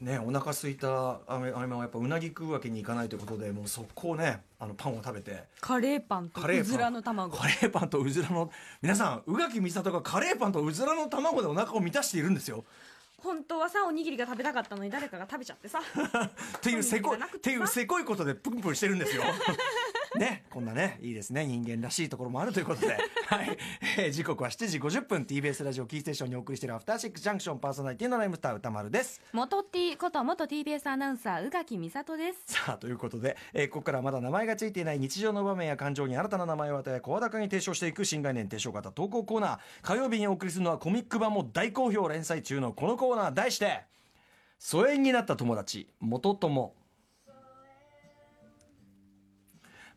ねお腹空いたあめあめはやっぱうなぎ食うわけにいかないということでもう速攻ねあのパンを食べて。カレーパンとうずらの卵。カレーパンとうずらの皆さん宇垣美里がカレーパンとうずらの卵でお腹を満たしているんですよ。本当はさおにぎりが食べたかったのに誰かが食べちゃってさ。っていうせこいってていうせこいことでプンプンしてるんですよねこんなねいいですね人間らしいところもあるということで。はい、えー時刻は7時50分 TBS ラジオキーステーションにお送りしているアフターシックスジャンクションパーソナリティのライムスター歌丸です。元 T こと元 TBS アナウンサー宇垣美里です。さあということで、えーここからはまだ名前がついていない日常の場面や感情に新たな名前を与え声高に提唱していく新概念提唱型投稿コーナー。火曜日にお送りするのはコミック版も大好評連載中のこのコーナー題して「疎遠になった友達元友」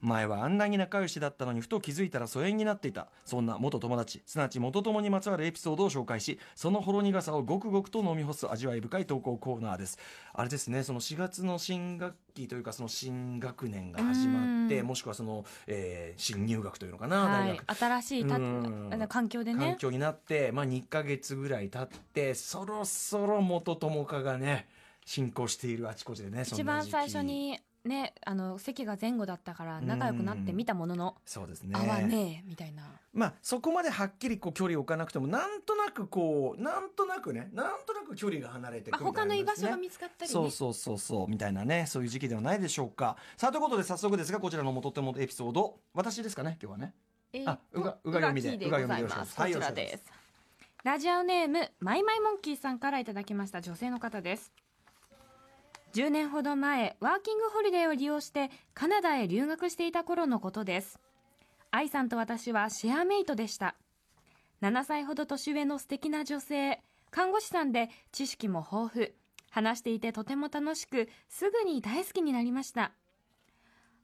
前はあんなに仲良しだったのにふと気づいたら疎遠になっていた。そんな元友達すなわち元友にまつわるエピソードを紹介しそのほろ苦さをごくごくと飲み干す味わい深い投稿コーナーです。あれですねその4月の新学期というかその新学年が始まってうん。もしくはその、えー新入学というのかな、はい大学。新しいた環境でね。環境になって、まあ、2ヶ月ぐらい経ってそろそろ元友化がね進行しているあちこちでね一番最初にねあの席が前後だったから仲良くなってみたもののそうですね。合わねえみたいな。まあそこまではっきりこう距離を置かなくてもなんとなくこうなんとなくねなんとなく距離が離れてくまあ、るみた他の居場所が見つかったりね。そうそうそうそうみたいなねそういう時期ではないでしょうか。さあということで早速ですがこちらの元々エピソード私ですかね今日はね。えーあうがうが読みでうが読みでよろしくお願いします。ラジオネームマイマイモンキーさんからいただきました女性の方です10年ほど前ワーキングホリデーを利用してカナダへ留学していた頃のことです。愛さんと私はシェアメイトでした。7歳ほど年上の素敵な女性看護師さんで知識も豊富。話していてとても楽しくすぐに大好きになりました。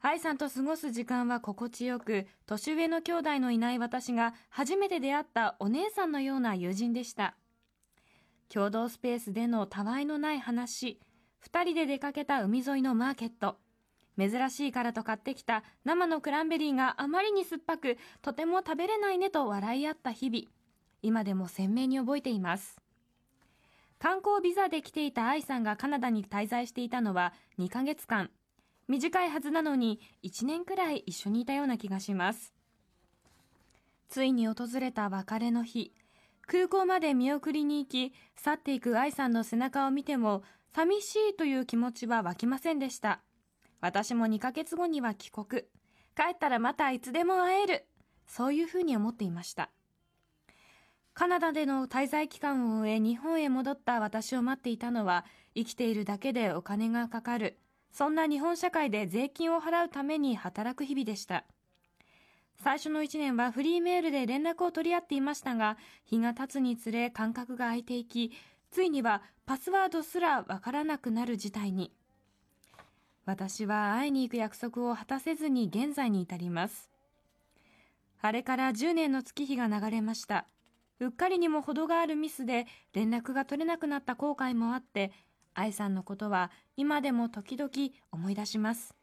愛さんと過ごす時間は心地よく年上の兄弟のいない私が初めて出会ったお姉さんのような友人でした。共同スペースでのたわいのない話。2人で出かけた海沿いのマーケット。珍しいからと買ってきた生のクランベリーがあまりに酸っぱくとても食べれないねと笑い合った日々。今でも鮮明に覚えています。観光ビザで来ていた愛さんがカナダに滞在していたのは2ヶ月間。短いはずなのに1年くらい一緒にいたような気がします。ついに訪れた別れの日。空港まで見送りに行き去っていく愛さんの背中を見ても寂しいという気持ちは湧きませんでした。私も2ヶ月後には帰国。帰ったらまたいつでも会える。そういうふうに思っていました。カナダでの滞在期間を終え日本へ戻った私を待っていたのは生きているだけでお金がかかる。そんな日本社会で税金を払うために働く日々でした。最初の1年はフリーメールで連絡を取り合っていましたが日が経つにつれ間隔が空いていきついにはパスワードすらわからなくなる事態に。私は会いに行く約束を果たせずに現在に至ります。あれから10年の月日が流れました。うっかりにも程があるミスで連絡が取れなくなった後悔もあって愛さんのことは今でも時々思い出します。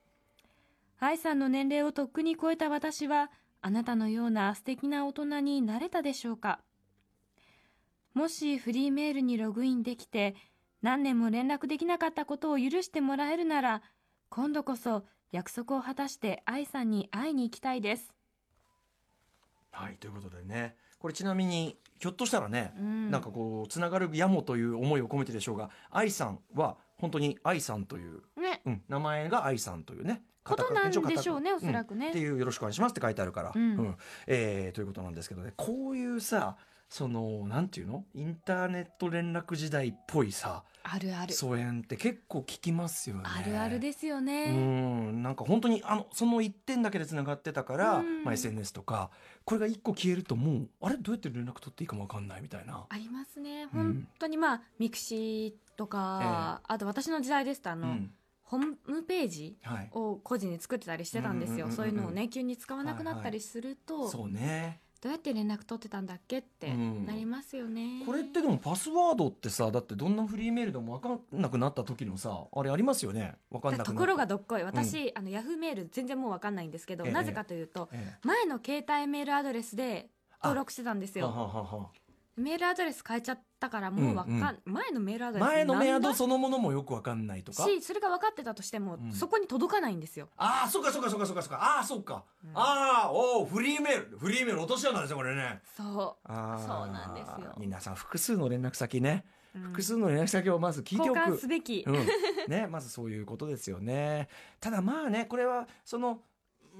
愛さんの年齢をとっくに超えた私はあなたのような素敵な大人になれたでしょうか？もしフリーメールにログインできて何年も連絡できなかったことを許してもらえるなら今度こそ約束を果たして愛さんに会いに行きたいです。はいということでね。これちなみにひょっとしたらね、ん。なんかこうつながるやもという思いを込めてでしょうが愛さんは本当に愛さんという、ね。うん、名前が愛さんというねことなんでしょうねおそらくね。っていうよろしくお願いしますって書いてあるから、うん。えーということなんですけどね。こういうさそのなんていうの？インターネット連絡時代っぽいさあるある。疎遠って結構聞きますよね。あるあるですようねん。なんか本当にあのその一点だけでつながってたから、うん。まあ、SNS とかこれが一個消えるともうあれ？どうやって連絡取っていいかも分かんないみたいな。ありますね。うん。本当にまあミクシーとか、あと私の時代ですとあの、うんホームページはい、を個人で作ってたりしてたんですよ、うんうんうんうんそういうのをね急に使わなくなったりすると、そうね。どうやって連絡取ってたんだっけってうん。なりますよね、これってでもパスワードってさだってどんなフリーメールでも分かんなくなった時のさあれありますよね。分かんなくところがどっこい。私、あのヤフーメール全然もう分かんないんですけど、ええ。なぜかというと、え前の携帯メールアドレスで登録してたんですよ。はははメールアドレス変えちゃったからもうわかん、うん。うん前のメールアドレス前のメアドそのものもよくわかんないとか？しそれが分かってたとしても、うん。そこに届かないんですよ。ああそうかそうかそうかそうかそうか。ああそうか、ああおーフリーメール。フリーメール落とし穴ですよこれね。そあー。そうなんですよ。皆さん複数の連絡先ね、う、うん。複数の連絡先をまず聞いて交おく。換すべき、うん、ねまずそういうことですよね。ただまあねこれはその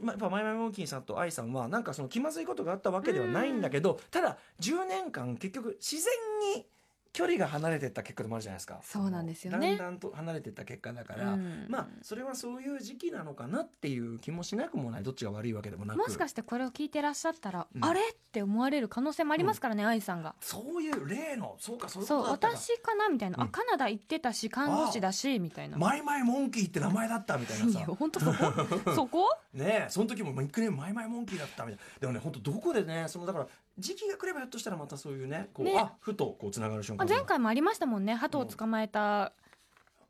まやっぱマイマイモンキーさんと愛さんはなんかその気まずいことがあったわけではないんだけどただ10年間結局自然に距離が離れてた結果でもあるじゃないですか。そうなんですよね。だんだんと離れていった結果だから、うん。まあそれはそういう時期なのかなっていう気もしなくもない。どっちが悪いわけでもなく。もしかしてこれを聞いてらっしゃったら、うん。あれって思われる可能性もありますからね、愛さんが。そういう例のそうかそう私かなみたいな、うん。あカナダ行ってたし看護師だしみたいな。マイマイモンキーって名前だったみたいないさや本当そこ？そこ？ねえその時もニックネームマイマイモンキーだったみたいな。でもね本当どこでねそのだから時期が来ればひょっとしたらまたそういうねこうね。あふとこうつながる瞬間あ前回もありましたもんね。鳩を捕まえた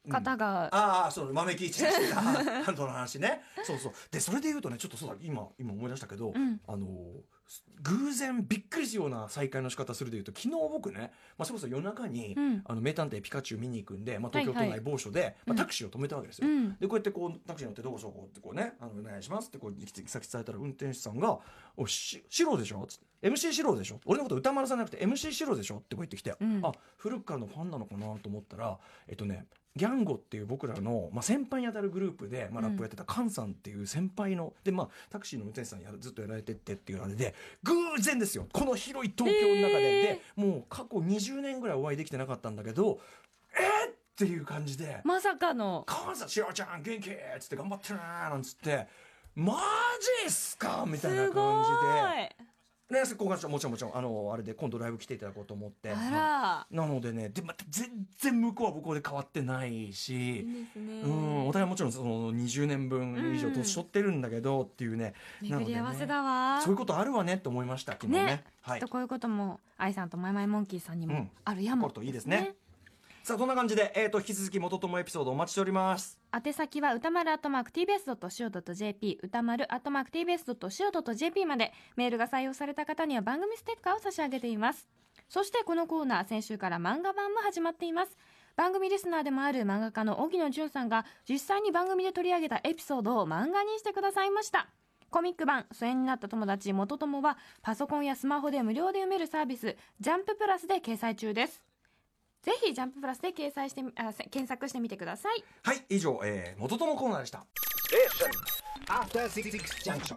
方が、ああそう豆木一してたハントの話ね。そうそう。でそれで言うとねちょっとそうだ。今今思い出したけど、うん。あの偶然びっくりするような再会の仕方するでいうと昨日僕ね、まあ、それこそ夜中に、うんあの名探偵ピカチュウ見に行くんで、まあ、東京都はいはい内某所で、まあ、うんタクシーを止めたわけですよ、うんでこうやってこうタクシー乗ってどこそこってこうね「あのお願いします」ってこう行き先伝えたら運転手さんが「おしシロでしょ?」つって「MC シロでしょ?」俺のこと歌丸さんじゃなくて「MC シロでしょ?」ってこう言ってきて、うんあ古くからのファンなのかなと思ったらえっとねギャンゴっていう僕らの、まあ、先輩にあたるグループで、まあ、ラップをやってたカンさんっていう先輩の、で、まあ、タクシーの運転手さんやるずっとやられてってっていうあれで偶然ですよ。この広い東京の中で、でもう過去20年ぐらいお会いできてなかったんだけどえー、っていう感じで。まさかの「カンさんシロちゃん元気!」っつって「頑張ってるね」なんつって「マジっすか?」みたいな感いじで。ね、ここがもちろんもちろん。あのあれで今度ライブ来ていただこうと思って。あなのでねでまた全然向こうは向こうで変わってないらし。いいですね、うん、お互いもちろんその20年分以上年取ってるんだけどっていうね、巡り合わせだわ。そういうことあるわねって思いました昨日ね。ね。はい。きっとこういうことも愛さんとマイマイモンキーさんにもうん。あるやも、起こるといいですねさあそんな感じで、えー、と引き続き元友エピソードお待ちしております。宛先は歌丸アットマーク TBS.CO.JP 歌丸アットマーク TBS.CO.JP までメールが採用された方には番組ステッカーを差し上げています。そしてこのコーナー先週から漫画版も始まっています。番組リスナーでもある漫画家の荻野淳さんが実際に番組で取り上げたエピソードを漫画にしてくださいました。コミック版疎遠になった友達元友はパソコンやスマホで無料で読めるサービスジャンププラスで掲載中です。ぜひジャンププラスで掲載してみあせ検索してみてくださいはい以上、えー、元友コーナーでした After Six Junction.